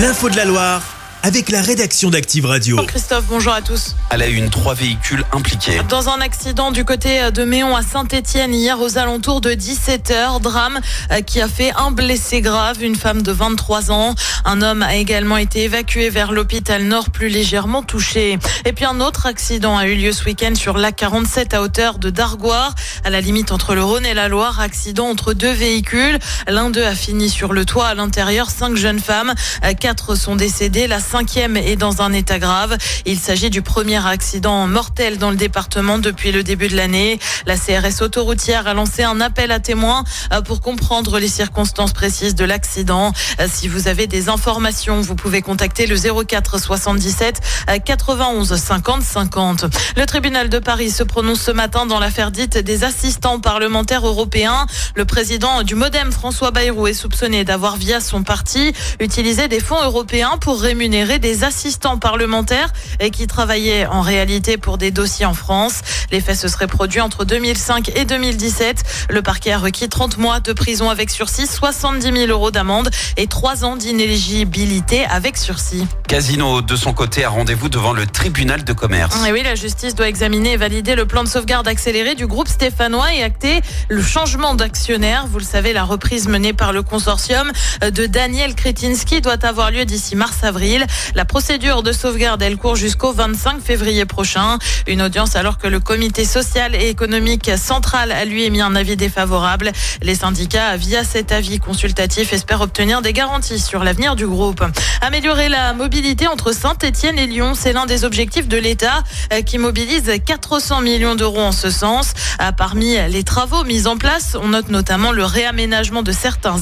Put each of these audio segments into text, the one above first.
L'info de la Loire avec la rédaction d'Active Radio. Christophe, bonjour à tous. À la une, trois véhicules impliqués. Dans un accident du côté de Méon à Saint-Etienne hier aux alentours de 17h, drame euh, qui a fait un blessé grave, une femme de 23 ans. Un homme a également été évacué vers l'hôpital Nord plus légèrement touché. Et puis un autre accident a eu lieu ce week-end sur l'A47 à hauteur de Dargoire, à la limite entre le Rhône et la Loire. Accident entre deux véhicules. L'un d'eux a fini sur le toit à l'intérieur. Cinq jeunes femmes, euh, quatre sont décédées. La cinquième est dans un état grave. Il s'agit du premier accident mortel dans le département depuis le début de l'année. La CRS autoroutière a lancé un appel à témoins euh, pour comprendre les circonstances précises de l'accident. Euh, si vous avez des informations, vous pouvez contacter le 04 77 91 50 50. Le tribunal de Paris se prononce ce matin dans l'affaire dite des assistants parlementaires européens. Le président du Modem, François Bayrou, est soupçonné d'avoir, via son parti, utilisé des fonds européens pour rémunérer des assistants parlementaires et qui travaillaient en réalité pour des dossiers en France. Les faits se seraient produits entre 2005 et 2017. Le parquet a requis 30 mois de prison avec sursis, 70 000 euros d'amende et 3 ans d'inéligibilité avec sursis. Casino, de son côté, a rendez-vous devant le tribunal de commerce. Et oui, la justice doit examiner et valider le plan de sauvegarde accéléré du groupe stéphanois et acter le changement d'actionnaire. Vous le savez, la reprise menée par le consortium de Daniel Kretinsky doit avoir lieu d'ici mars-avril. La procédure de sauvegarde, elle court jusqu'au 25 février prochain. Une audience alors que le comité social et économique central a lui émis un avis défavorable. Les syndicats, via cet avis consultatif, espèrent obtenir des garanties sur l'avenir du groupe. Améliorer la mobilité entre Saint-Etienne et Lyon, c'est l'un des objectifs de l'État euh, qui mobilise 400 millions d'euros en ce sens. Euh, parmi les travaux mis en place, on note notamment le réaménagement de certains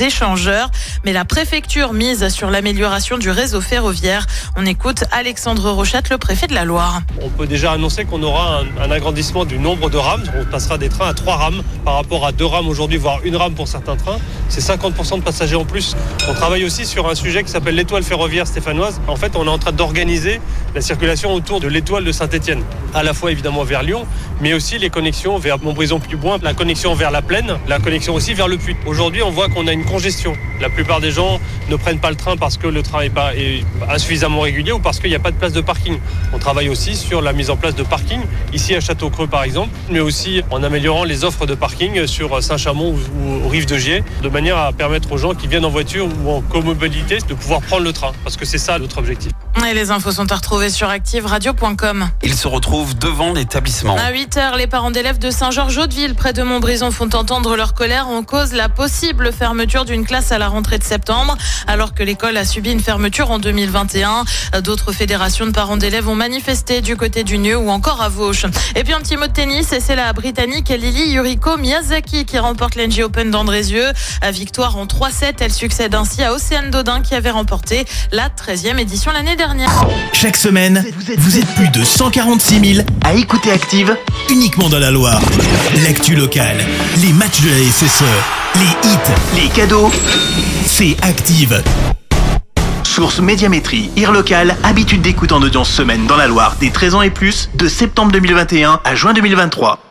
échangeurs, mais la préfecture mise sur l'amélioration du réseau ferroviaire. On écoute Alexandre Rochette, le préfet de la Loire. On peut déjà annoncer qu'on aura un, agrandissement du nombre de rames. On passera des trains à trois rames par rapport à deux rames aujourd'hui, voire une rame pour certains trains. C'est 50% de passagers en plus. On travaille aussi sur un sujet qui s'appelle l'étoile ferroviaire stéphanoise. En fait, on est en train d'organiser la circulation autour de l'étoile de Saint-Etienne. À la fois évidemment vers Lyon, mais aussi les connexions vers Montbrison-Puboin, la connexion vers la Plaine, la connexion aussi vers le Puy. Aujourd'hui, on voit qu'on a une congestion. La plupart des gens ne prennent pas le train parce que le train est, insuffisamment régulier ou parce qu'il n'y a pas de place de parking. On travaille aussi sur la mise en place de parking, ici à Château-Creux par exemple, mais aussi en améliorant les offres de parking sur Saint-Chamond ou, aux rives de Gier, à permettre aux gens qui viennent en voiture ou en comobilité de pouvoir prendre le train, parce que c'est ça notre objectif. Et les infos sont à retrouver sur activeradio.com. Il se retrouve devant l'établissement. À 8h, les parents d'élèves de Saint-Georges-Hauteville, près de Montbrison, font entendre leur colère en cause la possible fermeture d'une classe à la rentrée de septembre, alors que l'école a subi une fermeture en 2021. D'autres fédérations de parents d'élèves ont manifesté du côté du Nieu ou encore à Vauche. Et puis un petit mot de tennis, et c'est la Britannique Lily Yuriko Miyazaki qui remporte l'NG Open d'Andrézieux. À victoire en 3-7, elle succède ainsi à Océane Dodin qui avait remporté la 13e édition l'année dernière. Chaque semaine, vous êtes plus de 146 000 à écouter Active uniquement dans la Loire. L'actu locale, les matchs de la SSE, les hits, les cadeaux, c'est Active. Source Médiamétrie, IR local, habitude d'écoute en audience semaine dans la Loire des 13 ans et plus, de septembre 2021 à juin 2023.